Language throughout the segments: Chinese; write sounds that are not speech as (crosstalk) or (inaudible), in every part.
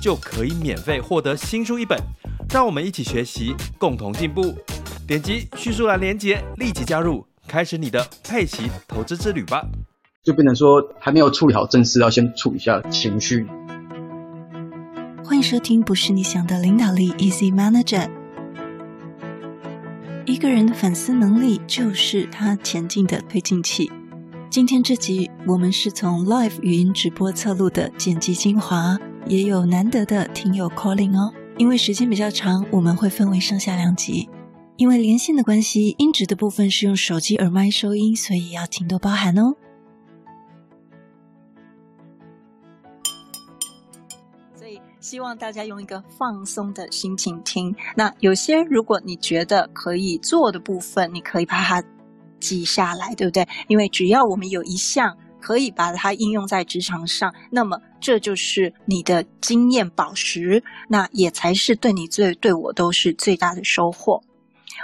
就可以免费获得新书一本。让我们一起学习，共同进步。点击叙述栏连接，立即加入。开始你的佩奇投资之旅吧！就变成说，还没有处理好正事，要先处理一下情绪。欢迎收听，不是你想的领导力，Easy Manager。一个人的反思能力，就是他前进的推进器。今天这集，我们是从 Live 语音直播侧录的剪辑精华，也有难得的听友 calling 哦。因为时间比较长，我们会分为上下两集。因为连线的关系，音质的部分是用手机耳麦收音，所以要请多包涵哦。所以希望大家用一个放松的心情听。那有些如果你觉得可以做的部分，你可以把它记下来，对不对？因为只要我们有一项可以把它应用在职场上，那么这就是你的经验宝石，那也才是对你最对我都是最大的收获。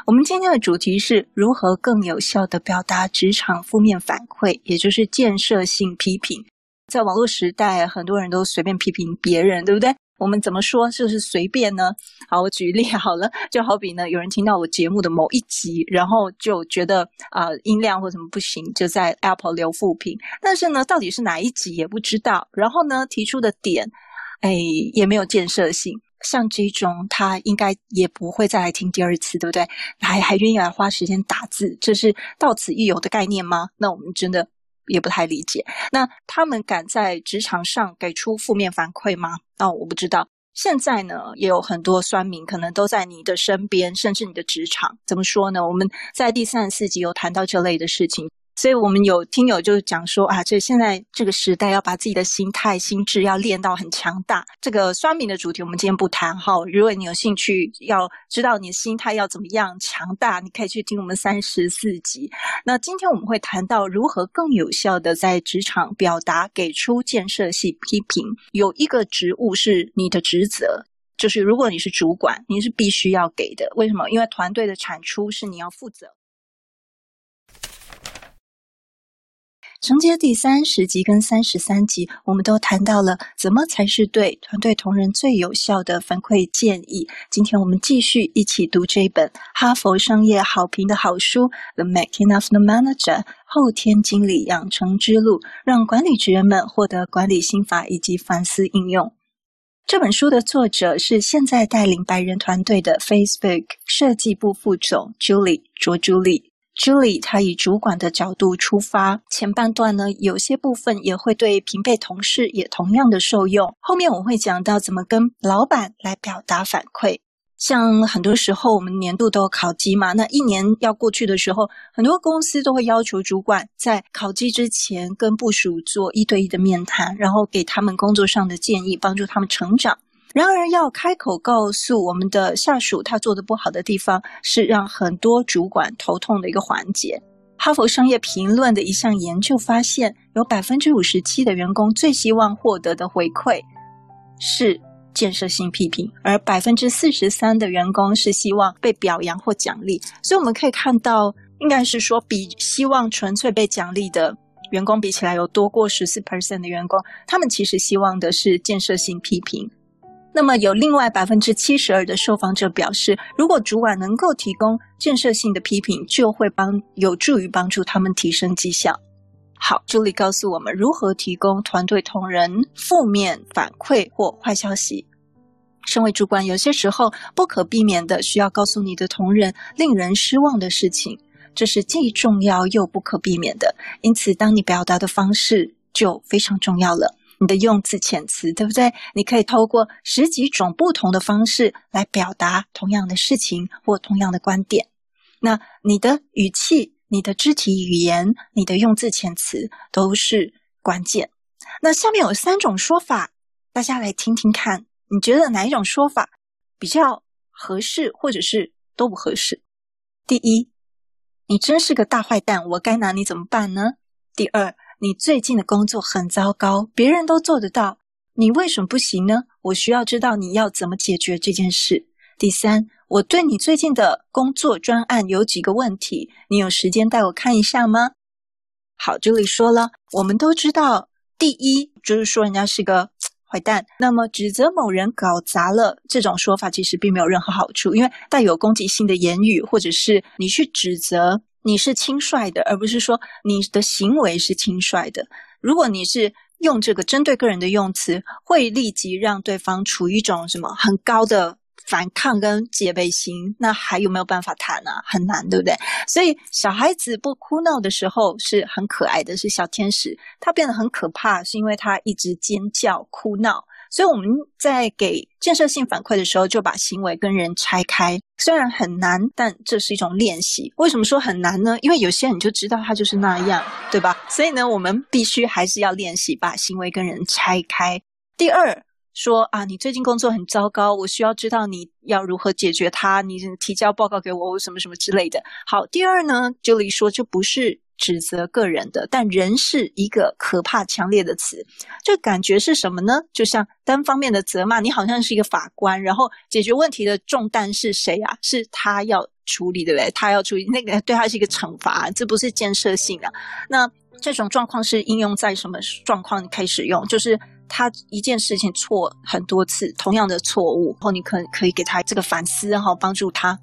我们今天的主题是如何更有效的表达职场负面反馈，也就是建设性批评。在网络时代，很多人都随便批评别人，对不对？我们怎么说就是随便呢？好，我举例好了，(laughs) 就好比呢，有人听到我节目的某一集，然后就觉得啊、音量或什么不行，就在 Apple 留负评，但是呢，到底是哪一集也不知道，然后呢，提出的点，哎，也没有建设性。像这种，他应该也不会再来听第二次，对不对？还还愿意来花时间打字，这是到此一游的概念吗？那我们真的也不太理解。那他们敢在职场上给出负面反馈吗？哦，我不知道。现在呢，也有很多酸民可能都在你的身边，甚至你的职场。怎么说呢？我们在第三十四集有谈到这类的事情。所以我们有听友就讲说啊，这现在这个时代要把自己的心态、心智要练到很强大。这个酸民的主题我们今天不谈哈。如果你有兴趣要知道你的心态要怎么样强大，你可以去听我们三十四集。那今天我们会谈到如何更有效的在职场表达，给出建设性批评。有一个职务是你的职责，就是如果你是主管，你是必须要给的。为什么？因为团队的产出是你要负责。承接第三十集跟三十三集，我们都谈到了怎么才是对团队同仁最有效的反馈建议。今天我们继续一起读这本哈佛商业好评的好书《The Making of the Manager》后天经理养成之路，让管理职人们获得管理心法以及反思应用。这本书的作者是现在带领白人团队的 Facebook 设计部副总 Julie 卓朱莉。Julie，她以主管的角度出发，前半段呢，有些部分也会对平辈同事也同样的受用。后面我会讲到怎么跟老板来表达反馈。像很多时候我们年度都有考绩嘛，那一年要过去的时候，很多公司都会要求主管在考绩之前跟部属做一对一的面谈，然后给他们工作上的建议，帮助他们成长。然而，要开口告诉我们的下属他做的不好的地方，是让很多主管头痛的一个环节。哈佛商业评论的一项研究发现，有百分之五十七的员工最希望获得的回馈是建设性批评，而百分之四十三的员工是希望被表扬或奖励。所以，我们可以看到，应该是说，比希望纯粹被奖励的员工比起来，有多过十四 percent 的员工，他们其实希望的是建设性批评。那么有另外百分之七十二的受访者表示，如果主管能够提供建设性的批评，就会帮有助于帮助他们提升绩效。好，这里告诉我们如何提供团队同仁负面反馈或坏消息。身为主管，有些时候不可避免的需要告诉你的同仁令人失望的事情，这是既重要又不可避免的。因此，当你表达的方式就非常重要了。你的用字遣词，对不对？你可以透过十几种不同的方式来表达同样的事情或同样的观点。那你的语气、你的肢体语言、你的用字遣词都是关键。那下面有三种说法，大家来听听看，你觉得哪一种说法比较合适，或者是都不合适？第一，你真是个大坏蛋，我该拿你怎么办呢？第二，你最近的工作很糟糕，别人都做得到，你为什么不行呢？我需要知道你要怎么解决这件事。第三，我对你最近的工作专案有几个问题，你有时间带我看一下吗？好，这里说了，我们都知道，第一就是说人家是个 (tsk) 坏蛋，那么指责某人搞砸了这种说法，其实并没有任何好处，因为带有攻击性的言语，或者是你去指责你是轻率的，而不是说你的行为是轻率的。如果你是用这个针对个人的用词，会立即让对方处于一种什么很高的。反抗跟戒备心，那还有没有办法谈呢？很难，对不对？所以小孩子不哭闹的时候是很可爱的，是小天使。他变得很可怕，是因为他一直尖叫哭闹。所以我们在给建设性反馈的时候，就把行为跟人拆开。虽然很难，但这是一种练习。为什么说很难呢？因为有些人就知道他就是那样，对吧？所以呢，我们必须还是要练习把行为跟人拆开。第二。说啊，你最近工作很糟糕，我需要知道你要如何解决它，你提交报告给我，我什么什么之类的。好，第二呢，，Julie 说就不是指责个人的，但人是一个可怕强烈的词，这感觉是什么呢？就像单方面的责骂，你好像是一个法官，然后解决问题的重担是谁啊？是他要处理，对不对？他要处理那个，对他是一个惩罚，这不是建设性的。那这种状况是应用在什么状况开始用？就是。他一件事情错很多次，同样的错误，然后你可可以给他这个反思，然后帮助他。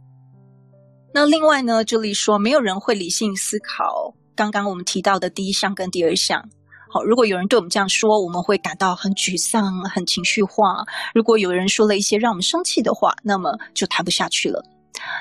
那另外呢，这里说没有人会理性思考刚刚我们提到的第一项跟第二项。好，如果有人对我们这样说，我们会感到很沮丧、很情绪化。如果有人说了一些让我们生气的话，那么就谈不下去了。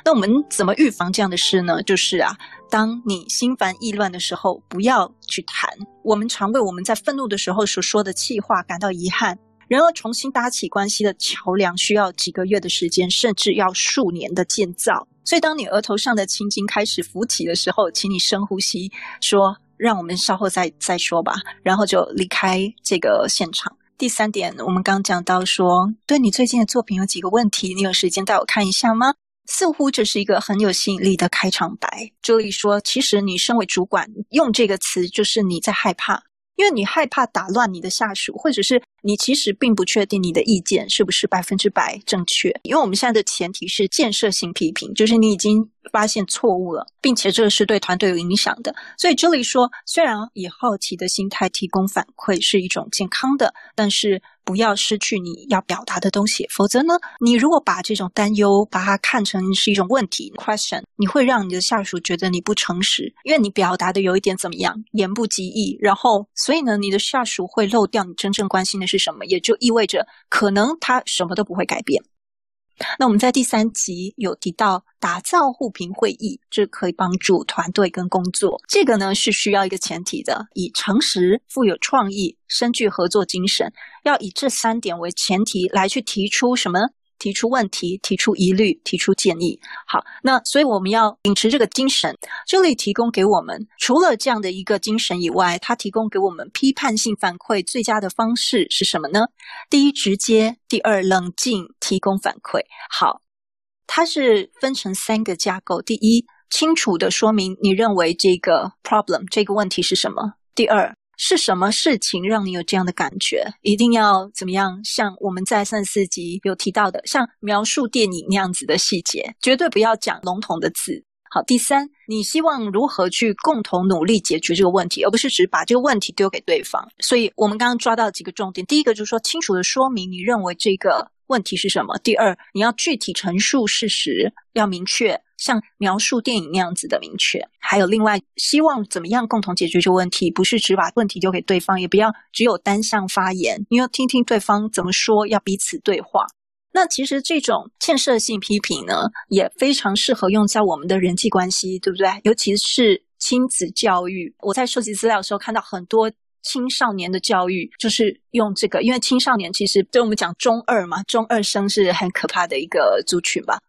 那我们怎么预防这样的事呢？就是啊。当你心烦意乱的时候，不要去谈。我们常为我们在愤怒的时候所说的气话感到遗憾。然而，重新搭起关系的桥梁需要几个月的时间，甚至要数年的建造。所以，当你额头上的青筋开始浮起的时候，请你深呼吸，说：“让我们稍后再再说吧。”然后就离开这个现场。第三点，我们刚讲到说，对你最近的作品有几个问题，你有时间带我看一下吗？似乎这是一个很有吸引力的开场白。这里说，其实你身为主管，用这个词就是你在害怕，因为你害怕打乱你的下属，或者是你其实并不确定你的意见是不是百分之百正确。因为我们现在的前提是建设性批评，就是你已经发现错误了，并且这是对团队有影响的。所以这里说，虽然以好奇的心态提供反馈是一种健康的，但是。不要失去你要表达的东西，否则呢，你如果把这种担忧把它看成是一种问题 question，你会让你的下属觉得你不诚实，因为你表达的有一点怎么样，言不及义，然后所以呢，你的下属会漏掉你真正关心的是什么，也就意味着可能他什么都不会改变。那我们在第三集有提到打造互评会议，这可以帮助团队跟工作。这个呢是需要一个前提的，以诚实、富有创意、深具合作精神，要以这三点为前提来去提出什么？提出问题，提出疑虑，提出建议。好，那所以我们要秉持这个精神。这里提供给我们除了这样的一个精神以外，它提供给我们批判性反馈最佳的方式是什么呢？第一，直接；第二，冷静，提供反馈。好，它是分成三个架构。第一，清楚地说明你认为这个 problem 这个问题是什么。第二。是什么事情让你有这样的感觉？一定要怎么样？像我们在三十四集有提到的，像描述电影那样子的细节，绝对不要讲笼统的字。好，第三，你希望如何去共同努力解决这个问题，而不是只把这个问题丢给对方。所以我们刚刚抓到几个重点，第一个就是说，清楚的说明你认为这个问题是什么。第二，你要具体陈述事实，要明确。像描述电影那样子的明确，还有另外希望怎么样共同解决这个问题，不是只把问题丢给对方，也不要只有单向发言，你要听听对方怎么说，要彼此对话。那其实这种建设性批评呢，也非常适合用在我们的人际关系，对不对？尤其是亲子教育。我在收集资料的时候看到很多青少年的教育，就是用这个，因为青少年其实对我们讲中二嘛，中二生是很可怕的一个族群吧。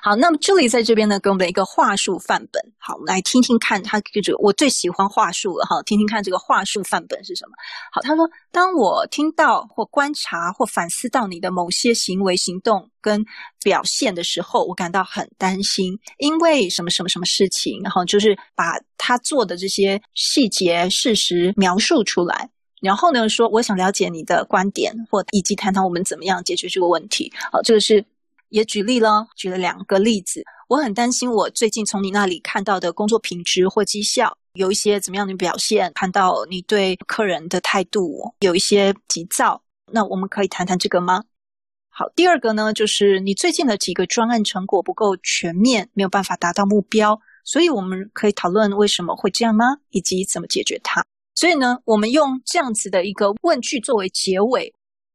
好，那么朱莉在这边呢，给我们一个话术范本。好，我们来听听看，他这个我最喜欢话术了哈，听听看这个话术范本是什么。好，他说，当我听到或观察或反思到你的某些行为、行动跟表现的时候，我感到很担心，因为什么什么什么事情，然后就是把他做的这些细节、事实描述出来。然后呢，说我想了解你的观点，或以及谈谈我们怎么样解决这个问题。好，这个是也举例了，举了两个例子。我很担心，我最近从你那里看到的工作品质或绩效有一些怎么样的表现，看到你对客人的态度有一些急躁。那我们可以谈谈这个吗？好，第二个呢，就是你最近的几个专案成果不够全面，没有办法达到目标，所以我们可以讨论为什么会这样吗？以及怎么解决它。所以呢，我们用这样子的一个问句作为结尾，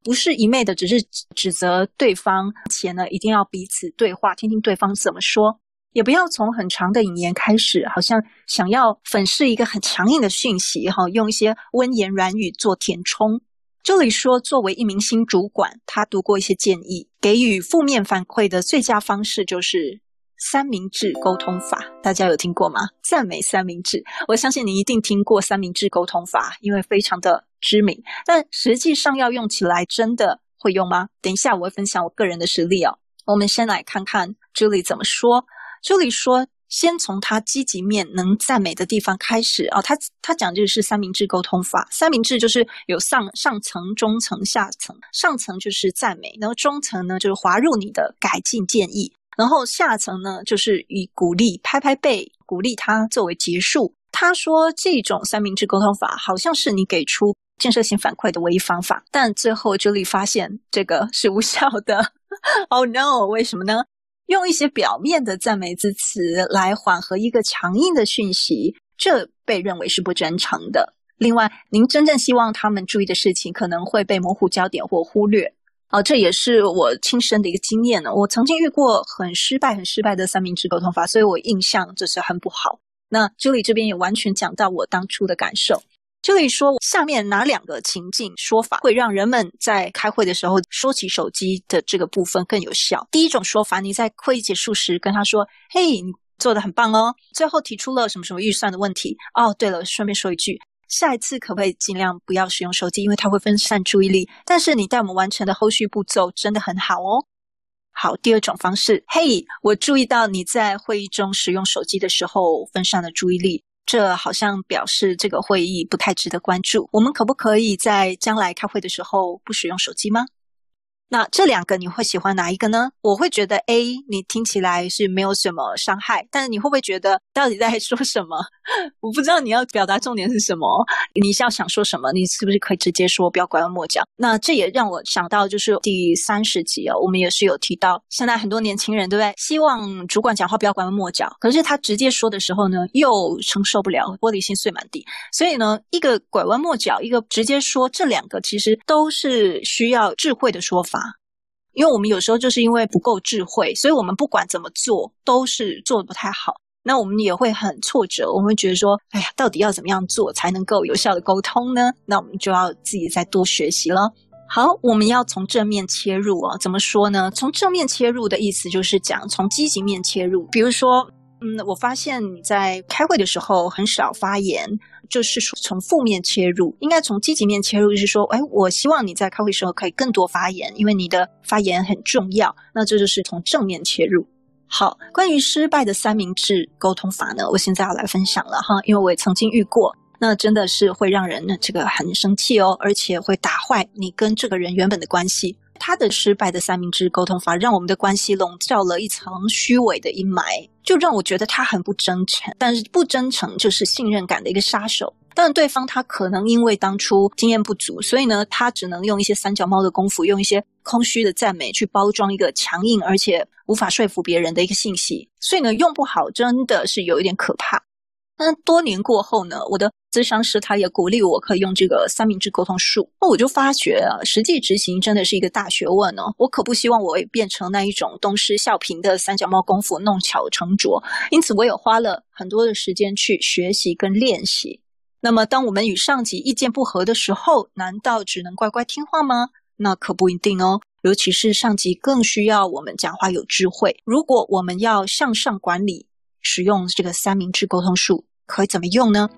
不是一昧的只是指责对方，且呢一定要彼此对话，听听对方怎么说，也不要从很长的引言开始，好像想要粉饰一个很强硬的讯息，哈，用一些温言软语做填充。这里说，作为一名新主管，他读过一些建议，给予负面反馈的最佳方式就是。三明治沟通法，大家有听过吗？赞美三明治，我相信你一定听过三明治沟通法，因为非常的知名。但实际上要用起来，真的会用吗？等一下我会分享我个人的实例哦。我们先来看看 Julie 怎么说。Julie 说，先从他积极面能赞美的地方开始哦。他他讲这个是三明治沟通法，三明治就是有上上层、中层、下层。上层就是赞美，然后中层呢就是滑入你的改进建议。然后下层呢，就是以鼓励、拍拍背，鼓励他作为结束。他说，这种三明治沟通法好像是你给出建设性反馈的唯一方法，但最后 Julie 发现这个是无效的。Oh no！为什么呢？用一些表面的赞美之词来缓和一个强硬的讯息，这被认为是不真诚的。另外，您真正希望他们注意的事情，可能会被模糊焦点或忽略。哦，这也是我亲身的一个经验呢。我曾经遇过很失败、很失败的三明治沟通法，所以我印象就是很不好。那 Julie 这边也完全讲到我当初的感受。就可以说，下面哪两个情境说法会让人们在开会的时候说起手机的这个部分更有效？第一种说法，你在会议结束时跟他说：“嘿，你做的很棒哦。”最后提出了什么什么预算的问题。哦，对了，顺便说一句。下一次可不可以尽量不要使用手机，因为它会分散注意力。但是你带我们完成的后续步骤真的很好哦。好，第二种方式，嘿，我注意到你在会议中使用手机的时候分散了注意力，这好像表示这个会议不太值得关注。我们可不可以在将来开会的时候不使用手机吗？那这两个你会喜欢哪一个呢？我会觉得 A，你听起来是没有什么伤害，但是你会不会觉得到底在说什么？(laughs) 我不知道你要表达重点是什么，你是要想说什么？你是不是可以直接说，不要拐弯抹角？那这也让我想到，就是第三十集哦，我们也是有提到，现在很多年轻人对不对？希望主管讲话不要拐弯抹角，可是他直接说的时候呢，又承受不了，玻璃心碎满地。所以呢，一个拐弯抹角，一个直接说，这两个其实都是需要智慧的说法。因为我们有时候就是因为不够智慧，所以我们不管怎么做都是做的不太好。那我们也会很挫折，我们会觉得说：“哎呀，到底要怎么样做才能够有效的沟通呢？”那我们就要自己再多学习了。好，我们要从正面切入啊，怎么说呢？从正面切入的意思就是讲从积极面切入，比如说。嗯，我发现你在开会的时候很少发言，就是说从负面切入，应该从积极面切入，就是说，哎，我希望你在开会时候可以更多发言，因为你的发言很重要。那这就是从正面切入。好，关于失败的三明治沟通法呢，我现在要来分享了哈，因为我也曾经遇过，那真的是会让人呢这个很生气哦，而且会打坏你跟这个人原本的关系。他的失败的三明治沟通法，让我们的关系笼罩了一层虚伪的阴霾，就让我觉得他很不真诚。但是不真诚就是信任感的一个杀手。但对方他可能因为当初经验不足，所以呢，他只能用一些三脚猫的功夫，用一些空虚的赞美去包装一个强硬而且无法说服别人的一个信息。所以呢，用不好真的是有一点可怕。但多年过后呢，我的咨商师他也鼓励我可以用这个三明治沟通术。那我就发觉啊，实际执行真的是一个大学问哦。我可不希望我也变成那一种东施效颦的三脚猫功夫，弄巧成拙。因此，我也花了很多的时间去学习跟练习。那么，当我们与上级意见不合的时候，难道只能乖乖听话吗？那可不一定哦。尤其是上级更需要我们讲话有智慧。如果我们要向上管理，使用这个三明治沟通术，可以怎么用呢？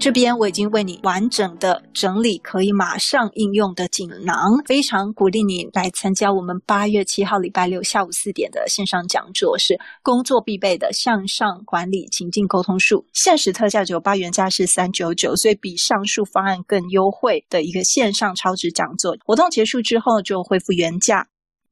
这边我已经为你完整的整理可以马上应用的锦囊，非常鼓励你来参加我们八月七号礼拜六下午四点的线上讲座，是工作必备的向上管理情境沟通术，限时特价九八元，价是三九九，所以比上述方案更优惠的一个线上超值讲座。活动结束之后就恢复原价。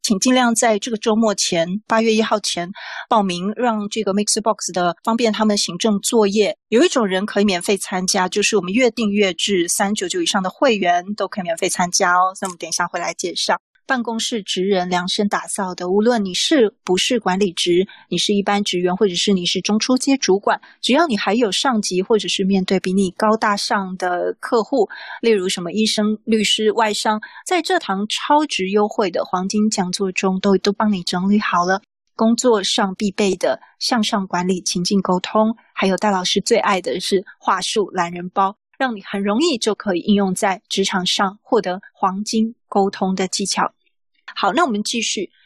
请尽量在这个周末前，八月一号前报名，让这个 Mixbox 的方便他们行政作业。有一种人可以免费参加，就是我们月订阅制三九九以上的会员都可以免费参加哦。那我们等一下会来介绍。办公室职人量身打造的，无论你是不是管理职，你是一般职员，或者是你是中初阶主管，只要你还有上级，或者是面对比你高大上的客户，例如什么医生、律师、外商，在这堂超值优惠的黄金讲座中，都都帮你整理好了工作上必备的向上管理、情境沟通，还有戴老师最爱的是话术懒人包，让你很容易就可以应用在职场上，获得黄金沟通的技巧。好，那我们继续。